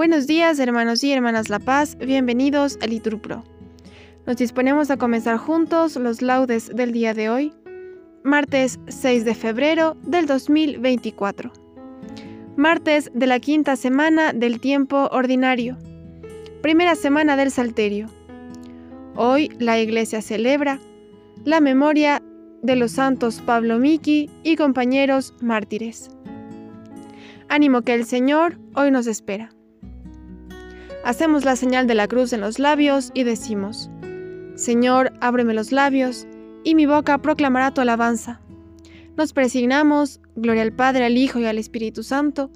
Buenos días, hermanos y hermanas La Paz, bienvenidos a Liturpro. Nos disponemos a comenzar juntos los laudes del día de hoy, martes 6 de febrero del 2024. Martes de la quinta semana del tiempo ordinario, primera semana del Salterio. Hoy la Iglesia celebra la memoria de los santos Pablo Miki y compañeros mártires. Ánimo que el Señor hoy nos espera. Hacemos la señal de la cruz en los labios y decimos, Señor, ábreme los labios, y mi boca proclamará tu alabanza. Nos presignamos, gloria al Padre, al Hijo y al Espíritu Santo,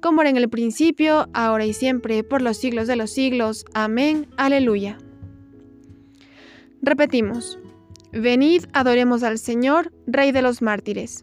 como era en el principio, ahora y siempre, por los siglos de los siglos. Amén. Aleluya. Repetimos, venid, adoremos al Señor, Rey de los mártires.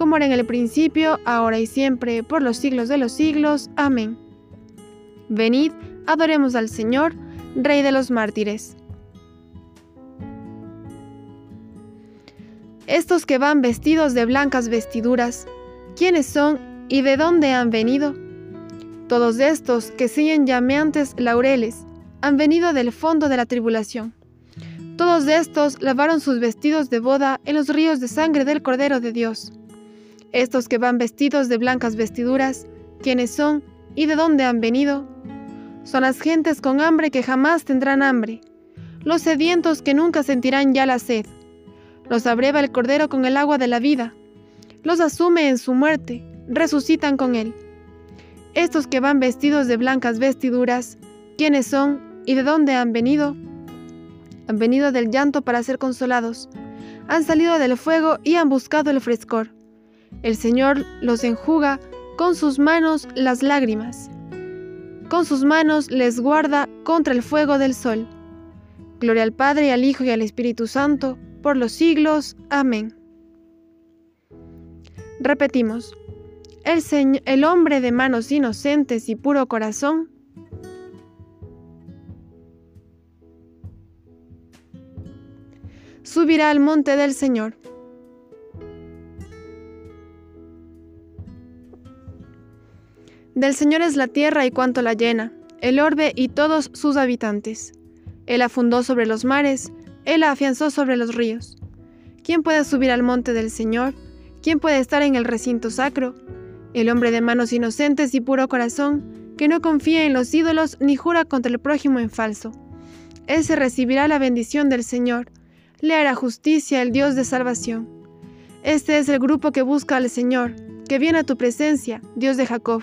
como era en el principio, ahora y siempre, por los siglos de los siglos. Amén. Venid, adoremos al Señor, Rey de los mártires. Estos que van vestidos de blancas vestiduras, ¿quiénes son y de dónde han venido? Todos estos que siguen llameantes laureles, han venido del fondo de la tribulación. Todos estos lavaron sus vestidos de boda en los ríos de sangre del Cordero de Dios. Estos que van vestidos de blancas vestiduras, ¿quiénes son y de dónde han venido? Son las gentes con hambre que jamás tendrán hambre, los sedientos que nunca sentirán ya la sed. Los abreva el Cordero con el agua de la vida, los asume en su muerte, resucitan con él. Estos que van vestidos de blancas vestiduras, ¿quiénes son y de dónde han venido? Han venido del llanto para ser consolados, han salido del fuego y han buscado el frescor. El Señor los enjuga con sus manos las lágrimas. Con sus manos les guarda contra el fuego del sol. Gloria al Padre, al Hijo y al Espíritu Santo, por los siglos. Amén. Repetimos. El, el hombre de manos inocentes y puro corazón subirá al monte del Señor. Del Señor es la tierra y cuanto la llena, el orbe y todos sus habitantes. Él la fundó sobre los mares, Él afianzó sobre los ríos. ¿Quién puede subir al monte del Señor? ¿Quién puede estar en el recinto sacro? El hombre de manos inocentes y puro corazón, que no confía en los ídolos ni jura contra el prójimo en falso. Él se recibirá la bendición del Señor, le hará justicia el Dios de salvación. Este es el grupo que busca al Señor, que viene a tu presencia, Dios de Jacob.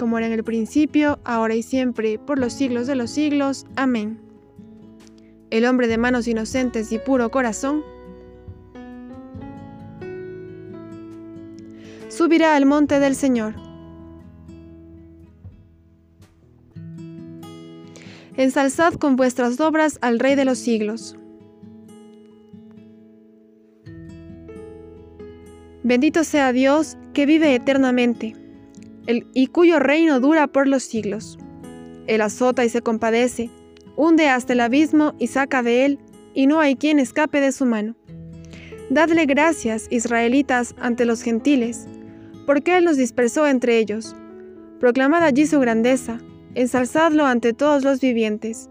como era en el principio, ahora y siempre, por los siglos de los siglos. Amén. El hombre de manos inocentes y puro corazón, subirá al monte del Señor. Ensalzad con vuestras obras al Rey de los siglos. Bendito sea Dios que vive eternamente y cuyo reino dura por los siglos. Él azota y se compadece, hunde hasta el abismo y saca de él, y no hay quien escape de su mano. Dadle gracias, israelitas, ante los gentiles, porque Él nos dispersó entre ellos. Proclamad allí su grandeza, ensalzadlo ante todos los vivientes,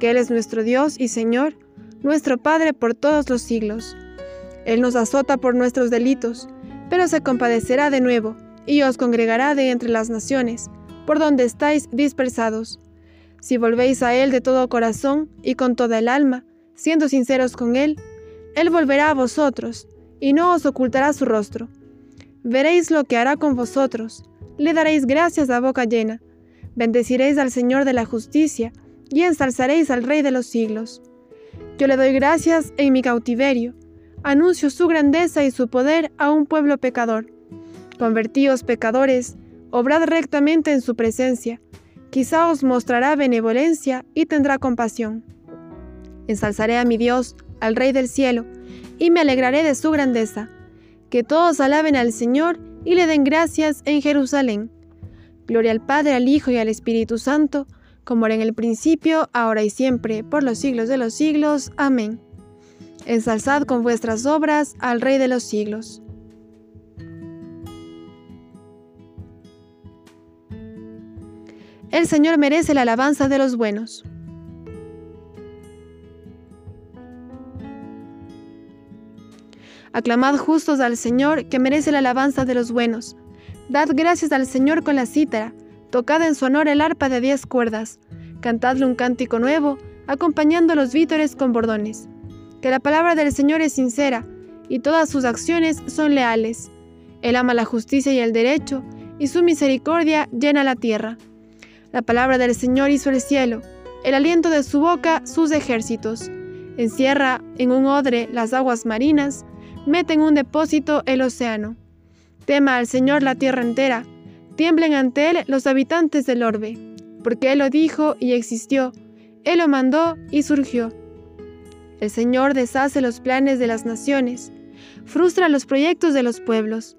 que Él es nuestro Dios y Señor, nuestro Padre por todos los siglos. Él nos azota por nuestros delitos, pero se compadecerá de nuevo, y os congregará de entre las naciones, por donde estáis dispersados. Si volvéis a Él de todo corazón y con toda el alma, siendo sinceros con Él, él volverá a vosotros, y no os ocultará su rostro. Veréis lo que hará con vosotros, le daréis gracias a boca llena, bendeciréis al Señor de la justicia, y ensalzaréis al Rey de los siglos. Yo le doy gracias en mi cautiverio, anuncio su grandeza y su poder a un pueblo pecador. Convertíos pecadores, obrad rectamente en su presencia, quizá os mostrará benevolencia y tendrá compasión. Ensalzaré a mi Dios, al Rey del cielo, y me alegraré de su grandeza. Que todos alaben al Señor y le den gracias en Jerusalén. Gloria al Padre, al Hijo y al Espíritu Santo, como era en el principio, ahora y siempre, por los siglos de los siglos. Amén. Ensalzad con vuestras obras al Rey de los siglos. El Señor merece la alabanza de los buenos. Aclamad justos al Señor, que merece la alabanza de los buenos. Dad gracias al Señor con la cítara, tocad en su honor el arpa de diez cuerdas, cantadle un cántico nuevo, acompañando los vítores con bordones. Que la palabra del Señor es sincera, y todas sus acciones son leales. Él ama la justicia y el derecho, y su misericordia llena la tierra. La palabra del Señor hizo el cielo, el aliento de su boca sus ejércitos. Encierra en un odre las aguas marinas, mete en un depósito el océano. Tema al Señor la tierra entera, tiemblen ante Él los habitantes del orbe, porque Él lo dijo y existió, Él lo mandó y surgió. El Señor deshace los planes de las naciones, frustra los proyectos de los pueblos,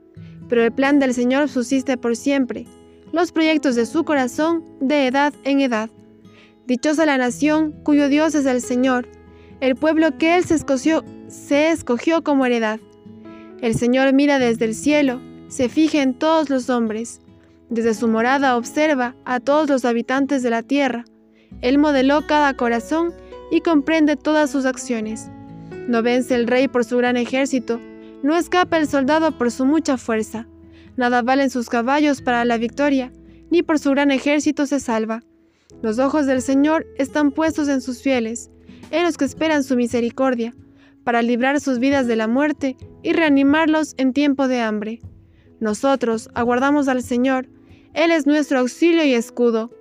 pero el plan del Señor subsiste por siempre, los proyectos de su corazón de edad en edad. Dichosa la nación cuyo Dios es el Señor, el pueblo que Él se escogió, se escogió como heredad. El Señor mira desde el cielo, se fija en todos los hombres. Desde su morada observa a todos los habitantes de la tierra. Él modeló cada corazón y comprende todas sus acciones. No vence el rey por su gran ejército, no escapa el soldado por su mucha fuerza. Nada valen sus caballos para la victoria, ni por su gran ejército se salva. Los ojos del Señor están puestos en sus fieles, en los que esperan su misericordia, para librar sus vidas de la muerte y reanimarlos en tiempo de hambre. Nosotros aguardamos al Señor, Él es nuestro auxilio y escudo.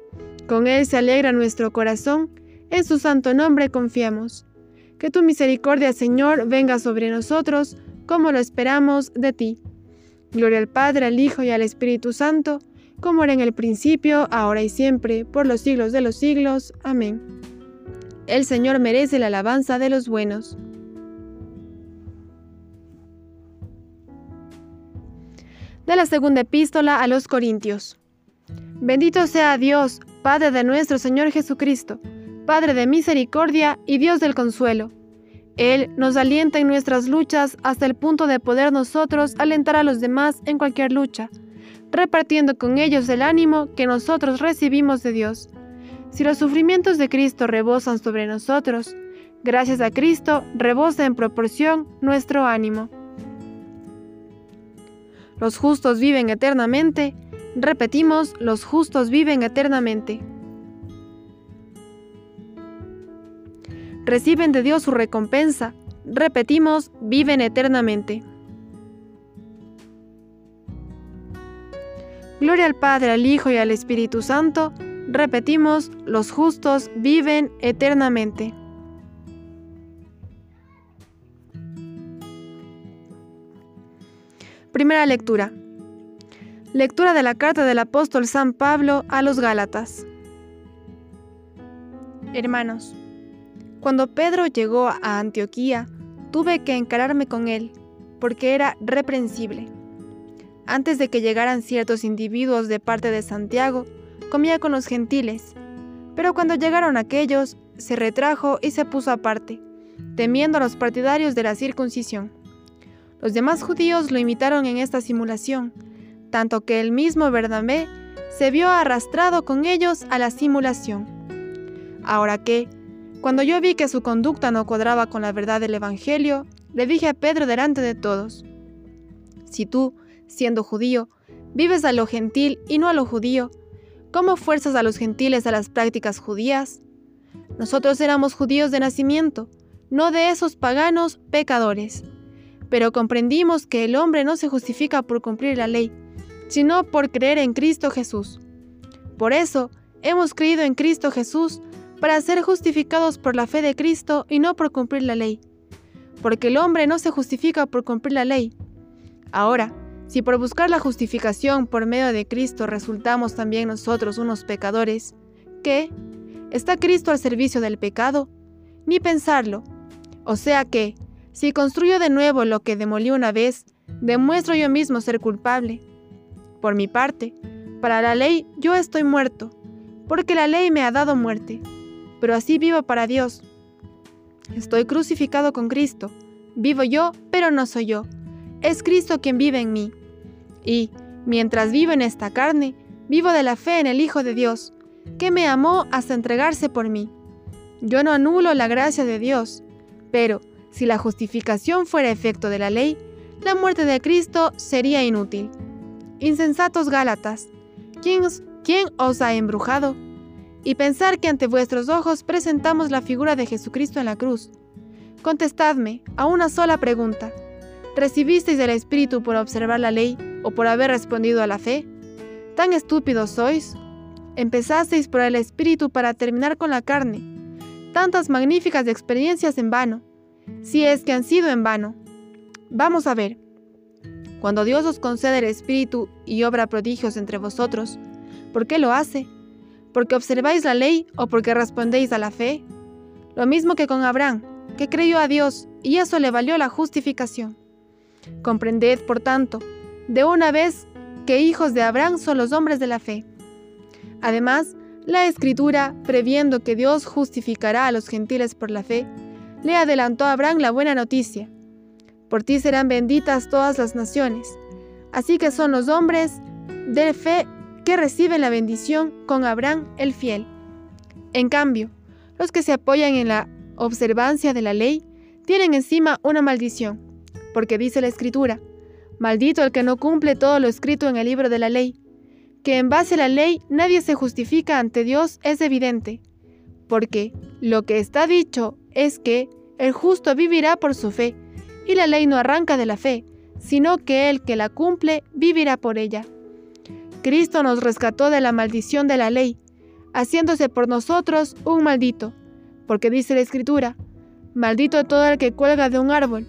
Con Él se alegra nuestro corazón, en su santo nombre confiamos. Que tu misericordia, Señor, venga sobre nosotros, como lo esperamos de ti. Gloria al Padre, al Hijo y al Espíritu Santo, como era en el principio, ahora y siempre, por los siglos de los siglos. Amén. El Señor merece la alabanza de los buenos. De la segunda epístola a los Corintios. Bendito sea Dios, Padre de nuestro Señor Jesucristo, Padre de misericordia y Dios del consuelo. Él nos alienta en nuestras luchas hasta el punto de poder nosotros alentar a los demás en cualquier lucha, repartiendo con ellos el ánimo que nosotros recibimos de Dios. Si los sufrimientos de Cristo rebosan sobre nosotros, gracias a Cristo rebosa en proporción nuestro ánimo. Los justos viven eternamente. Repetimos, los justos viven eternamente. Reciben de Dios su recompensa. Repetimos, viven eternamente. Gloria al Padre, al Hijo y al Espíritu Santo Repetimos, los justos viven eternamente. Primera lectura. Lectura de la carta del apóstol San Pablo a los Gálatas. Hermanos, cuando Pedro llegó a Antioquía, tuve que encararme con él, porque era reprensible. Antes de que llegaran ciertos individuos de parte de Santiago, comía con los gentiles. Pero cuando llegaron aquellos, se retrajo y se puso aparte, temiendo a los partidarios de la circuncisión. Los demás judíos lo imitaron en esta simulación, tanto que el mismo Bernabé se vio arrastrado con ellos a la simulación. Ahora que, cuando yo vi que su conducta no cuadraba con la verdad del Evangelio, le dije a Pedro delante de todos, si tú, siendo judío, vives a lo gentil y no a lo judío, ¿cómo fuerzas a los gentiles a las prácticas judías? Nosotros éramos judíos de nacimiento, no de esos paganos pecadores. Pero comprendimos que el hombre no se justifica por cumplir la ley, sino por creer en Cristo Jesús. Por eso, hemos creído en Cristo Jesús para ser justificados por la fe de Cristo y no por cumplir la ley. Porque el hombre no se justifica por cumplir la ley. Ahora, si por buscar la justificación por medio de Cristo resultamos también nosotros unos pecadores, ¿qué? ¿Está Cristo al servicio del pecado? Ni pensarlo. O sea que, si construyo de nuevo lo que demolí una vez, demuestro yo mismo ser culpable. Por mi parte, para la ley yo estoy muerto, porque la ley me ha dado muerte, pero así vivo para Dios. Estoy crucificado con Cristo, vivo yo, pero no soy yo, es Cristo quien vive en mí. Y, mientras vivo en esta carne, vivo de la fe en el Hijo de Dios, que me amó hasta entregarse por mí. Yo no anulo la gracia de Dios, pero si la justificación fuera efecto de la ley, la muerte de Cristo sería inútil. Insensatos Gálatas, ¿quién, ¿quién os ha embrujado? Y pensar que ante vuestros ojos presentamos la figura de Jesucristo en la cruz. Contestadme a una sola pregunta. ¿Recibisteis el Espíritu por observar la ley o por haber respondido a la fe? ¿Tan estúpidos sois? Empezasteis por el Espíritu para terminar con la carne. Tantas magníficas experiencias en vano, si es que han sido en vano. Vamos a ver. Cuando Dios os concede el Espíritu y obra prodigios entre vosotros, ¿por qué lo hace? ¿Porque observáis la ley o porque respondéis a la fe? Lo mismo que con Abraham, que creyó a Dios y eso le valió la justificación. Comprended, por tanto, de una vez que hijos de Abraham son los hombres de la fe. Además, la Escritura, previendo que Dios justificará a los gentiles por la fe, le adelantó a Abraham la buena noticia por ti serán benditas todas las naciones. Así que son los hombres de fe que reciben la bendición con Abraham el fiel. En cambio, los que se apoyan en la observancia de la ley tienen encima una maldición, porque dice la Escritura, maldito el que no cumple todo lo escrito en el libro de la ley, que en base a la ley nadie se justifica ante Dios es evidente, porque lo que está dicho es que el justo vivirá por su fe, y la ley no arranca de la fe, sino que el que la cumple vivirá por ella. Cristo nos rescató de la maldición de la ley, haciéndose por nosotros un maldito, porque dice la Escritura, maldito todo el que cuelga de un árbol.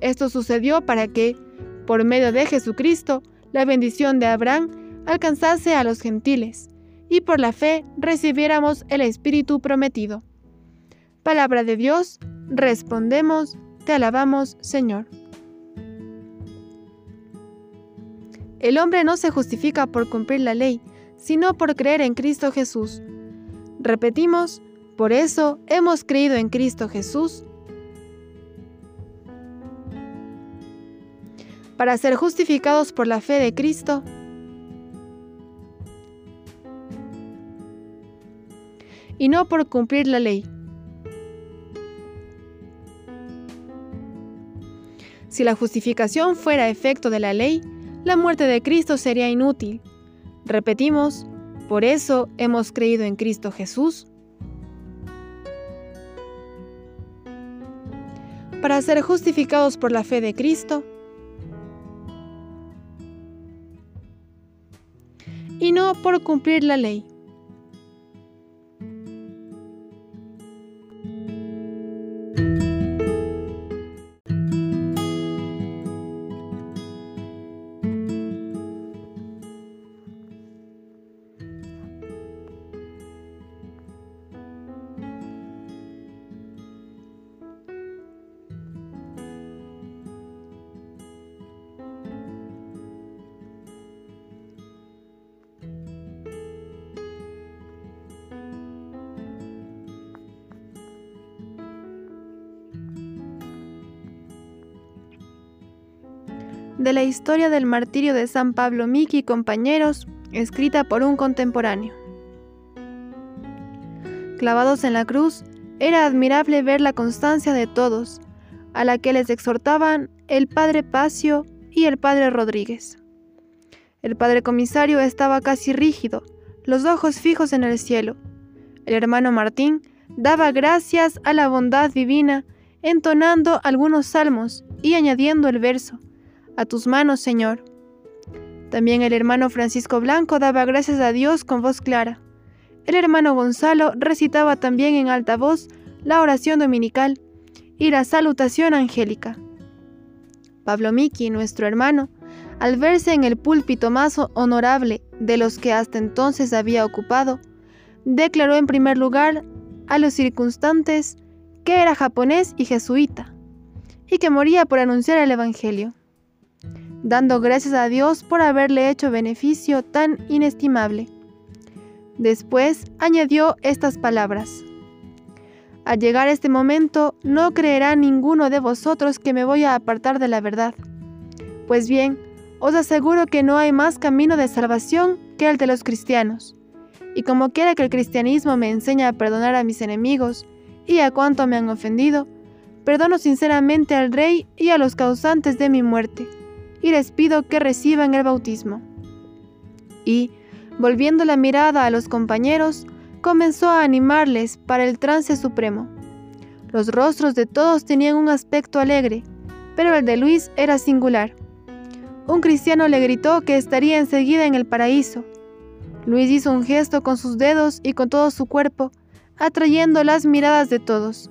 Esto sucedió para que, por medio de Jesucristo, la bendición de Abraham alcanzase a los gentiles, y por la fe recibiéramos el Espíritu prometido. Palabra de Dios, respondemos, te alabamos, Señor. El hombre no se justifica por cumplir la ley, sino por creer en Cristo Jesús. Repetimos, por eso hemos creído en Cristo Jesús. Para ser justificados por la fe de Cristo, y no por cumplir la ley. Si la justificación fuera efecto de la ley, la muerte de Cristo sería inútil. Repetimos, por eso hemos creído en Cristo Jesús. Para ser justificados por la fe de Cristo, y no por cumplir la ley. De la historia del martirio de San Pablo Miki y compañeros, escrita por un contemporáneo. Clavados en la cruz, era admirable ver la constancia de todos, a la que les exhortaban el padre Pacio y el padre Rodríguez. El padre comisario estaba casi rígido, los ojos fijos en el cielo. El hermano Martín daba gracias a la bondad divina, entonando algunos salmos y añadiendo el verso, A tus manos, Señor. También el hermano Francisco Blanco daba gracias a Dios con voz clara. El hermano Gonzalo recitaba también en alta voz la oración dominical y la salutación angélica. Pablo Miki, nuestro hermano, al verse en el púlpito más honorable de los que hasta entonces había ocupado, declaró en primer lugar a los circunstantes que era japonés y jesuita, y que moría por anunciar el Evangelio, dando gracias a Dios por haberle hecho beneficio tan inestimable. Después añadió estas palabras. Al llegar este momento, no creerá ninguno de vosotros que me voy a apartar de la verdad. Pues bien, os aseguro que no hay más camino de salvación que el de los cristianos. Y como quiera que el cristianismo me enseñe a perdonar a mis enemigos y a cuanto me han ofendido, perdono sinceramente al Rey y a los causantes de mi muerte, y les pido que reciban el bautismo. Y, volviendo la mirada a los compañeros, comenzó a animarles para el trance supremo. Los rostros de todos tenían un aspecto alegre, pero el de Luis era singular. Un cristiano le gritó que estaría enseguida en el paraíso. Luis hizo un gesto con sus dedos y con todo su cuerpo, atrayendo las miradas de todos.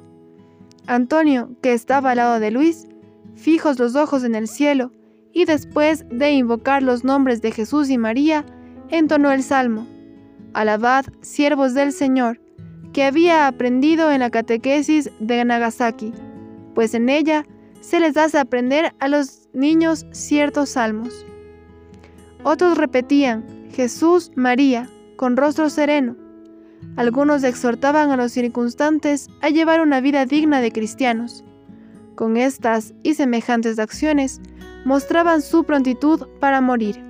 Antonio, que estaba al lado de Luis, fijos los ojos en el cielo, y después de invocar los nombres de Jesús y María, entonó el salmo. Alabad, siervos del Señor, que había aprendido en la catequesis de Nagasaki, pues en ella se les hace aprender a los niños ciertos salmos. Otros repetían, Jesús, María, con rostro sereno. Algunos exhortaban a los circunstantes a llevar una vida digna de cristianos. Con estas y semejantes acciones, mostraban su prontitud para morir.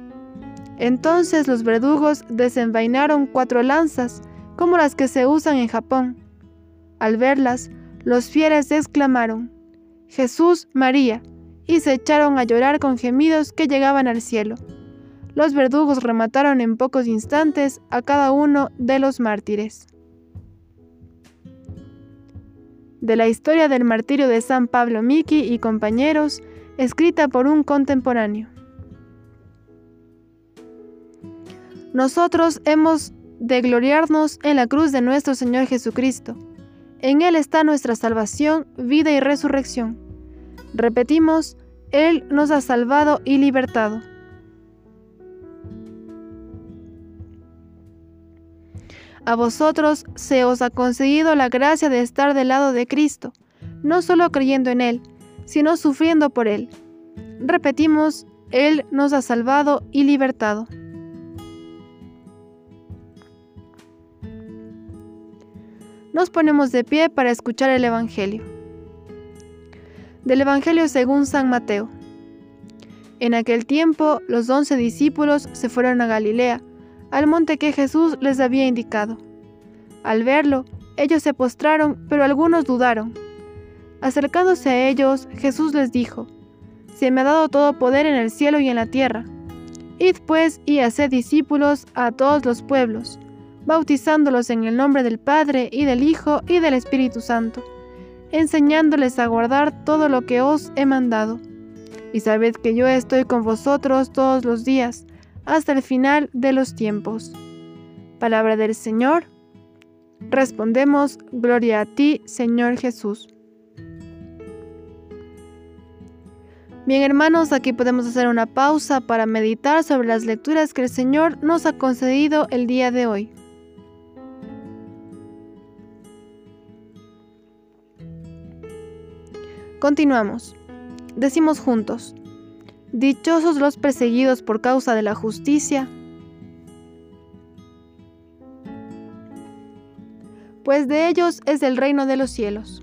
Entonces los verdugos desenvainaron cuatro lanzas, como las que se usan en Japón. Al verlas, los fieles exclamaron, Jesús, María, y se echaron a llorar con gemidos que llegaban al cielo. Los verdugos remataron en pocos instantes a cada uno de los mártires. De la historia del martirio de San Pablo Miki y compañeros, escrita por un contemporáneo. Nosotros hemos de gloriarnos en la cruz de nuestro Señor Jesucristo. En Él está nuestra salvación, vida y resurrección. Repetimos, Él nos ha salvado y libertado. A vosotros se os ha concedido la gracia de estar del lado de Cristo, no solo creyendo en Él, sino sufriendo por Él. Repetimos, Él nos ha salvado y libertado. Nos ponemos de pie para escuchar el Evangelio del Evangelio según San Mateo. En aquel tiempo los once discípulos se fueron a Galilea, al monte que Jesús les había indicado. Al verlo, ellos se postraron, pero algunos dudaron. Acercándose a ellos, Jesús les dijo, Se me ha dado todo poder en el cielo y en la tierra. Id pues y haced discípulos a todos los pueblos, bautizándolos en el nombre del Padre y del Hijo y del Espíritu Santo enseñándoles a guardar todo lo que os he mandado. Y sabed que yo estoy con vosotros todos los días, hasta el final de los tiempos. Palabra del Señor. Respondemos, Gloria a ti, Señor Jesús. Bien hermanos, aquí podemos hacer una pausa para meditar sobre las lecturas que el Señor nos ha concedido el día de hoy. Continuamos. Decimos juntos, Dichosos los perseguidos por causa de la justicia, pues de ellos es el reino de los cielos.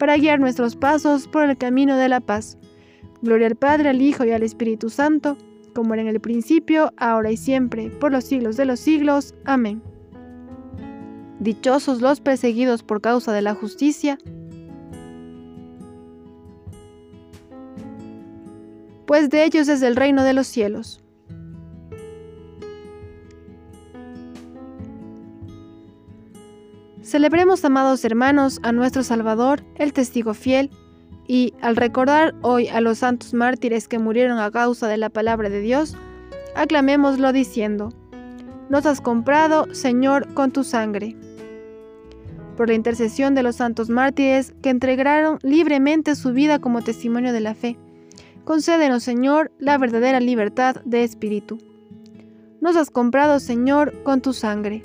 para guiar nuestros pasos por el camino de la paz. Gloria al Padre, al Hijo y al Espíritu Santo, como era en el principio, ahora y siempre, por los siglos de los siglos. Amén. Dichosos los perseguidos por causa de la justicia, pues de ellos es el reino de los cielos. Celebremos, amados hermanos, a nuestro Salvador, el testigo fiel, y al recordar hoy a los santos mártires que murieron a causa de la palabra de Dios, aclamémoslo diciendo, Nos has comprado, Señor, con tu sangre. Por la intercesión de los santos mártires que entregaron libremente su vida como testimonio de la fe, concédenos, Señor, la verdadera libertad de espíritu. Nos has comprado, Señor, con tu sangre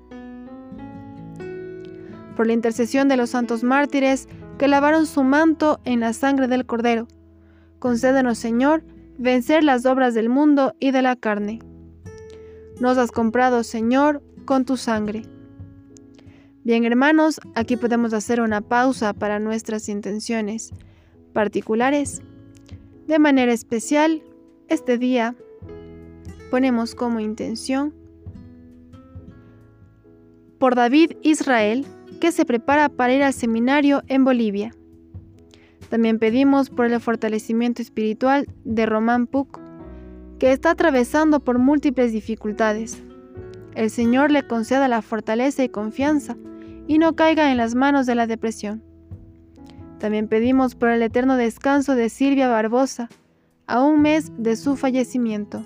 por la intercesión de los santos mártires que lavaron su manto en la sangre del Cordero. Concédenos, Señor, vencer las obras del mundo y de la carne. Nos has comprado, Señor, con tu sangre. Bien, hermanos, aquí podemos hacer una pausa para nuestras intenciones particulares. De manera especial, este día ponemos como intención por David Israel, que se prepara para ir al seminario en Bolivia. También pedimos por el fortalecimiento espiritual de Román Puc, que está atravesando por múltiples dificultades. El Señor le conceda la fortaleza y confianza y no caiga en las manos de la depresión. También pedimos por el eterno descanso de Silvia Barbosa, a un mes de su fallecimiento.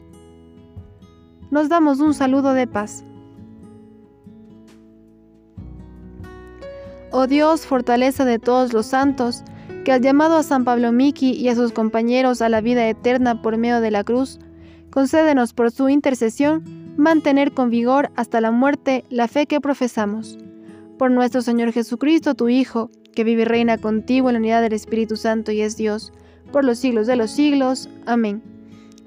nos damos un saludo de paz. Oh Dios, fortaleza de todos los santos, que has llamado a San Pablo Miki y a sus compañeros a la vida eterna por medio de la cruz, concédenos por su intercesión mantener con vigor hasta la muerte la fe que profesamos. Por nuestro Señor Jesucristo, tu Hijo, que vive y reina contigo en la unidad del Espíritu Santo y es Dios, por los siglos de los siglos. Amén.